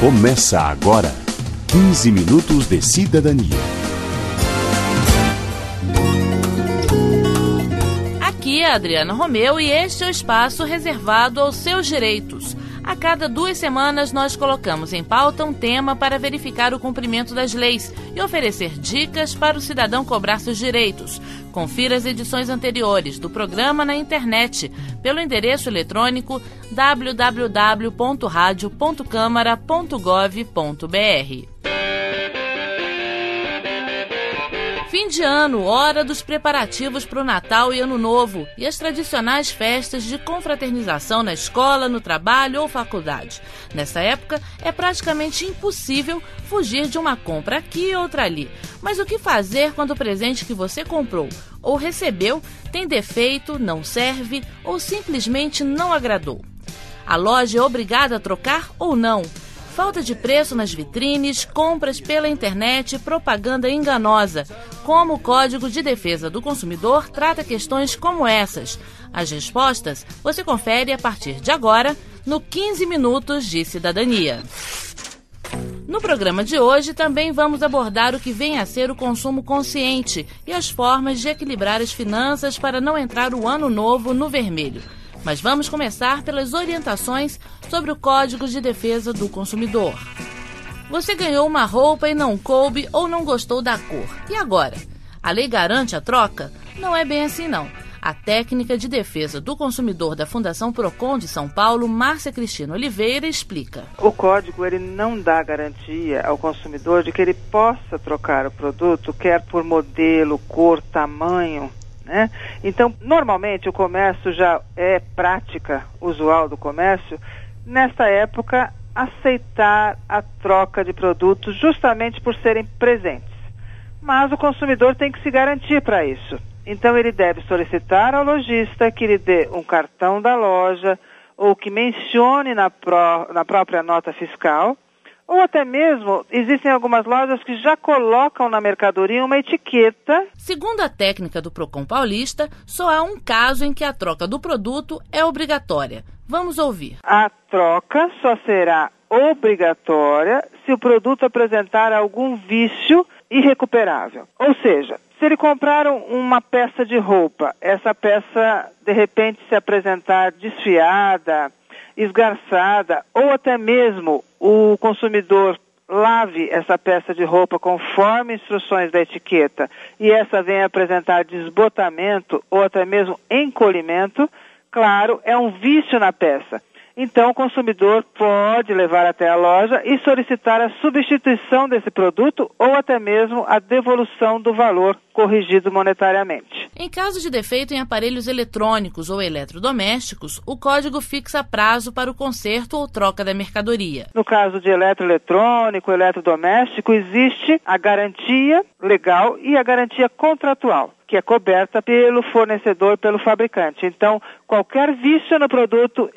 Começa agora 15 minutos de cidadania. Aqui é Adriana Romeu e este é o espaço reservado aos seus direitos. A cada duas semanas, nós colocamos em pauta um tema para verificar o cumprimento das leis e oferecer dicas para o cidadão cobrar seus direitos. Confira as edições anteriores do programa na internet pelo endereço eletrônico www.radio.câmara.gov.br. Fim de ano, hora dos preparativos para o Natal e Ano Novo e as tradicionais festas de confraternização na escola, no trabalho ou faculdade. Nessa época, é praticamente impossível fugir de uma compra aqui e outra ali. Mas o que fazer quando o presente que você comprou ou recebeu tem defeito, não serve ou simplesmente não agradou? A loja é obrigada a trocar ou não? Falta de preço nas vitrines, compras pela internet, propaganda enganosa. Como o Código de Defesa do Consumidor trata questões como essas? As respostas você confere a partir de agora no 15 Minutos de Cidadania. No programa de hoje também vamos abordar o que vem a ser o consumo consciente e as formas de equilibrar as finanças para não entrar o ano novo no vermelho. Mas vamos começar pelas orientações sobre o Código de Defesa do Consumidor. Você ganhou uma roupa e não coube ou não gostou da cor. E agora? A lei garante a troca? Não é bem assim não. A técnica de defesa do consumidor da Fundação Procon de São Paulo, Márcia Cristina Oliveira, explica. O código ele não dá garantia ao consumidor de que ele possa trocar o produto, quer por modelo, cor, tamanho, né? Então, normalmente o comércio já é prática usual do comércio, nesta época, aceitar a troca de produtos justamente por serem presentes. Mas o consumidor tem que se garantir para isso. Então, ele deve solicitar ao lojista que lhe dê um cartão da loja ou que mencione na, pró na própria nota fiscal ou até mesmo, existem algumas lojas que já colocam na mercadoria uma etiqueta. Segundo a técnica do Procon Paulista, só há um caso em que a troca do produto é obrigatória. Vamos ouvir. A troca só será obrigatória se o produto apresentar algum vício irrecuperável. Ou seja, se ele comprar uma peça de roupa, essa peça de repente se apresentar desfiada, esgarçada ou até mesmo o consumidor lave essa peça de roupa conforme instruções da etiqueta e essa vem apresentar desbotamento ou até mesmo encolhimento, claro, é um vício na peça. Então, o consumidor pode levar até a loja e solicitar a substituição desse produto ou até mesmo a devolução do valor corrigido monetariamente. Em caso de defeito em aparelhos eletrônicos ou eletrodomésticos, o código fixa prazo para o conserto ou troca da mercadoria. No caso de eletroeletrônico, eletrodoméstico, existe a garantia legal e a garantia contratual que é coberta pelo fornecedor, pelo fabricante. Então, qualquer vício no produto,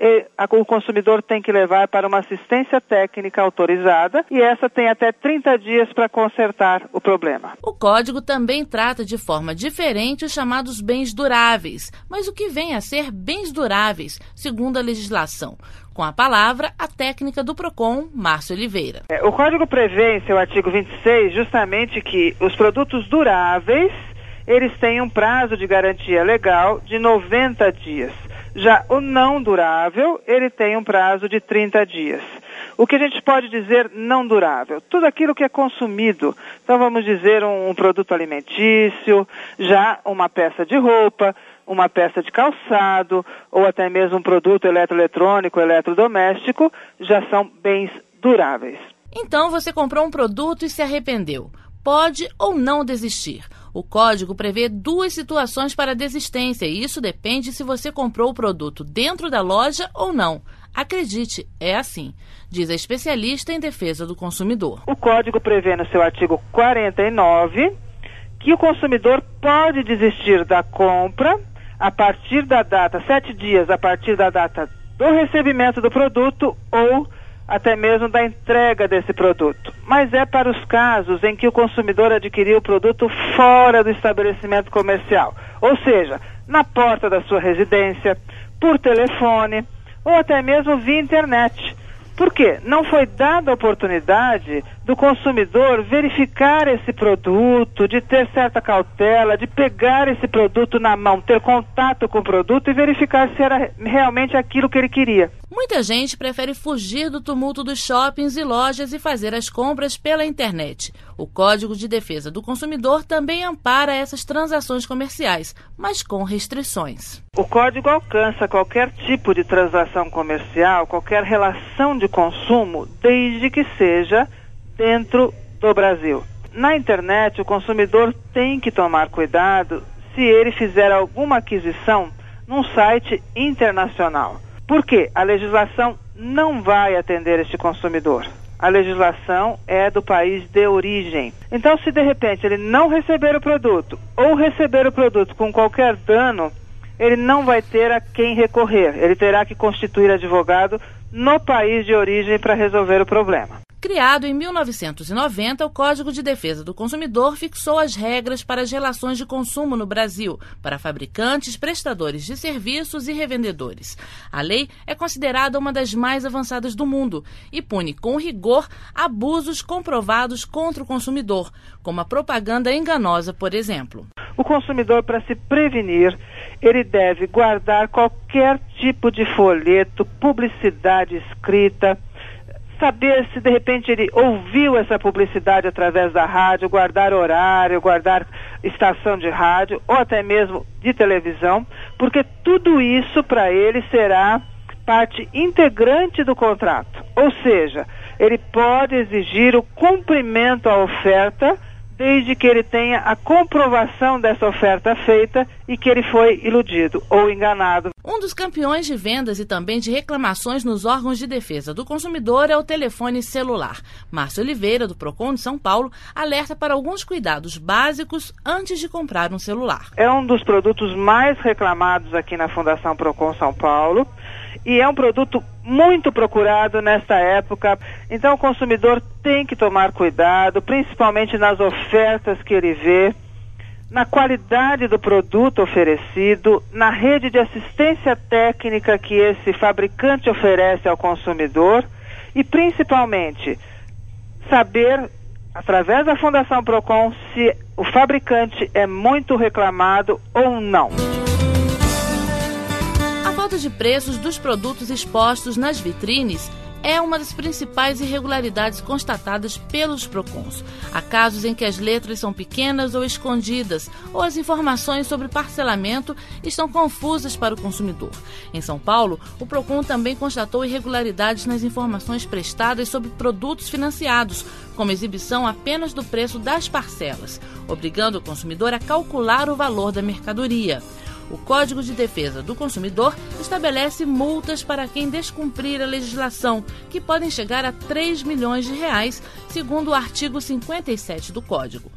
o consumidor tem que levar para uma assistência técnica autorizada e essa tem até 30 dias para consertar o problema. O código também trata de forma diferente os chamados bens duráveis. Mas o que vem a ser bens duráveis, segundo a legislação? Com a palavra, a técnica do PROCON, Márcio Oliveira. É, o código prevê em seu artigo 26 justamente que os produtos duráveis eles têm um prazo de garantia legal de 90 dias. Já o não durável, ele tem um prazo de 30 dias. O que a gente pode dizer não durável? Tudo aquilo que é consumido. Então vamos dizer um, um produto alimentício, já uma peça de roupa, uma peça de calçado, ou até mesmo um produto eletroeletrônico, eletrodoméstico, já são bens duráveis. Então você comprou um produto e se arrependeu. Pode ou não desistir. O código prevê duas situações para desistência e isso depende se você comprou o produto dentro da loja ou não. Acredite, é assim, diz a especialista em defesa do consumidor. O código prevê no seu artigo 49 que o consumidor pode desistir da compra a partir da data, sete dias a partir da data do recebimento do produto ou até mesmo da entrega desse produto. Mas é para os casos em que o consumidor adquiriu o produto fora do estabelecimento comercial, ou seja, na porta da sua residência, por telefone ou até mesmo via internet. Por quê? Não foi dada a oportunidade do consumidor verificar esse produto, de ter certa cautela, de pegar esse produto na mão, ter contato com o produto e verificar se era realmente aquilo que ele queria. Muita gente prefere fugir do tumulto dos shoppings e lojas e fazer as compras pela internet. O Código de Defesa do Consumidor também ampara essas transações comerciais, mas com restrições. O código alcança qualquer tipo de transação comercial, qualquer relação de consumo, desde que seja dentro do Brasil. Na internet, o consumidor tem que tomar cuidado se ele fizer alguma aquisição num site internacional. Porque a legislação não vai atender este consumidor. A legislação é do país de origem. Então, se de repente ele não receber o produto ou receber o produto com qualquer dano, ele não vai ter a quem recorrer. Ele terá que constituir advogado no país de origem para resolver o problema. Criado em 1990, o Código de Defesa do Consumidor fixou as regras para as relações de consumo no Brasil, para fabricantes, prestadores de serviços e revendedores. A lei é considerada uma das mais avançadas do mundo e pune com rigor abusos comprovados contra o consumidor, como a propaganda enganosa, por exemplo. O consumidor, para se prevenir, ele deve guardar qualquer tipo de folheto, publicidade escrita saber se de repente ele ouviu essa publicidade através da rádio, guardar horário, guardar estação de rádio ou até mesmo de televisão, porque tudo isso para ele será parte integrante do contrato. Ou seja, ele pode exigir o cumprimento à oferta desde que ele tenha a comprovação dessa oferta feita e que ele foi iludido ou enganado. Um dos campeões de vendas e também de reclamações nos órgãos de defesa do consumidor é o telefone celular. Márcio Oliveira, do Procon de São Paulo, alerta para alguns cuidados básicos antes de comprar um celular. É um dos produtos mais reclamados aqui na Fundação Procon São Paulo e é um produto muito procurado nesta época. Então o consumidor tem que tomar cuidado, principalmente nas ofertas que ele vê, na qualidade do produto oferecido, na rede de assistência técnica que esse fabricante oferece ao consumidor e principalmente saber através da Fundação Procon se o fabricante é muito reclamado ou não de preços dos produtos expostos nas vitrines é uma das principais irregularidades constatadas pelos PROCONs. Há casos em que as letras são pequenas ou escondidas, ou as informações sobre parcelamento estão confusas para o consumidor. Em São Paulo, o PROCON também constatou irregularidades nas informações prestadas sobre produtos financiados, como exibição apenas do preço das parcelas, obrigando o consumidor a calcular o valor da mercadoria. O Código de Defesa do Consumidor estabelece multas para quem descumprir a legislação, que podem chegar a 3 milhões de reais, segundo o artigo 57 do Código.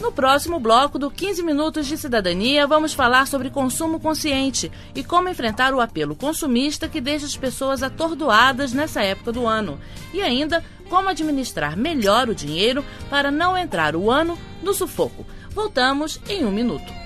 No próximo bloco do 15 Minutos de Cidadania, vamos falar sobre consumo consciente e como enfrentar o apelo consumista que deixa as pessoas atordoadas nessa época do ano. E ainda, como administrar melhor o dinheiro para não entrar o ano no sufoco. Voltamos em um minuto.